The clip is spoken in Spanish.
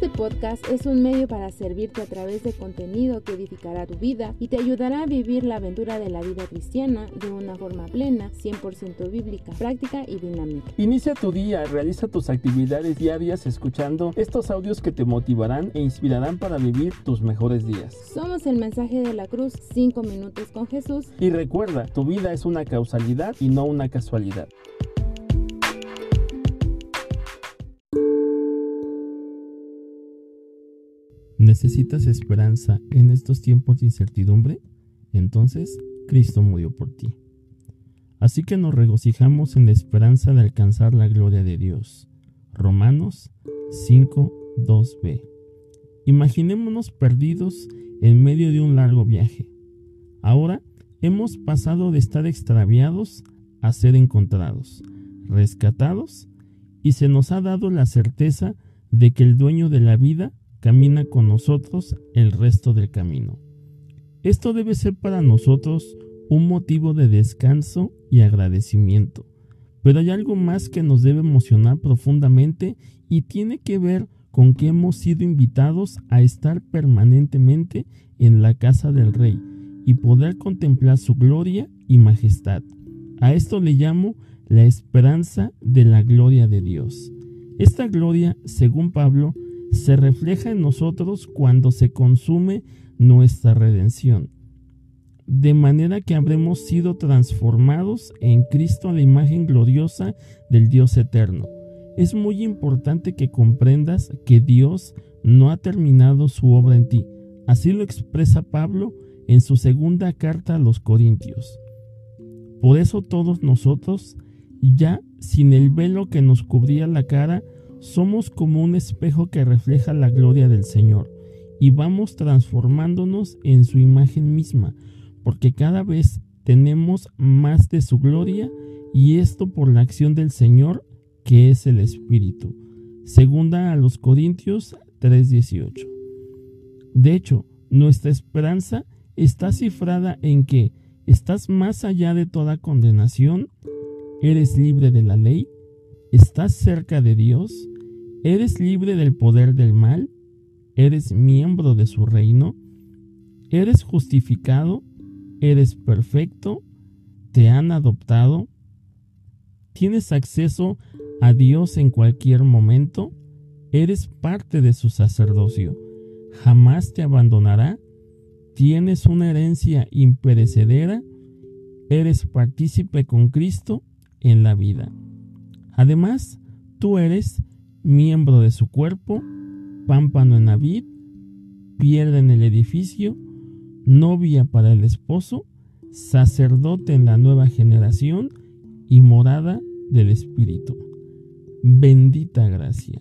Este podcast es un medio para servirte a través de contenido que edificará tu vida y te ayudará a vivir la aventura de la vida cristiana de una forma plena, 100% bíblica, práctica y dinámica. Inicia tu día, realiza tus actividades diarias escuchando estos audios que te motivarán e inspirarán para vivir tus mejores días. Somos el mensaje de la cruz, 5 minutos con Jesús. Y recuerda, tu vida es una causalidad y no una casualidad. ¿Necesitas esperanza en estos tiempos de incertidumbre? Entonces, Cristo murió por ti. Así que nos regocijamos en la esperanza de alcanzar la gloria de Dios. Romanos 5, 2b. Imaginémonos perdidos en medio de un largo viaje. Ahora hemos pasado de estar extraviados a ser encontrados, rescatados, y se nos ha dado la certeza de que el dueño de la vida camina con nosotros el resto del camino. Esto debe ser para nosotros un motivo de descanso y agradecimiento. Pero hay algo más que nos debe emocionar profundamente y tiene que ver con que hemos sido invitados a estar permanentemente en la casa del Rey y poder contemplar su gloria y majestad. A esto le llamo la esperanza de la gloria de Dios. Esta gloria, según Pablo, se refleja en nosotros cuando se consume nuestra redención, de manera que habremos sido transformados en Cristo a la imagen gloriosa del Dios eterno. Es muy importante que comprendas que Dios no ha terminado su obra en ti. Así lo expresa Pablo en su segunda carta a los Corintios. Por eso todos nosotros, ya sin el velo que nos cubría la cara, somos como un espejo que refleja la gloria del Señor y vamos transformándonos en su imagen misma, porque cada vez tenemos más de su gloria y esto por la acción del Señor que es el Espíritu. Segunda a los Corintios 3:18. De hecho, nuestra esperanza está cifrada en que estás más allá de toda condenación, eres libre de la ley ¿Estás cerca de Dios? ¿Eres libre del poder del mal? ¿Eres miembro de su reino? ¿Eres justificado? ¿Eres perfecto? ¿Te han adoptado? ¿Tienes acceso a Dios en cualquier momento? ¿Eres parte de su sacerdocio? ¿Jamás te abandonará? ¿Tienes una herencia imperecedera? ¿Eres partícipe con Cristo en la vida? Además, tú eres miembro de su cuerpo, pámpano en la vid, piedra en el edificio, novia para el esposo, sacerdote en la nueva generación y morada del Espíritu. Bendita gracia.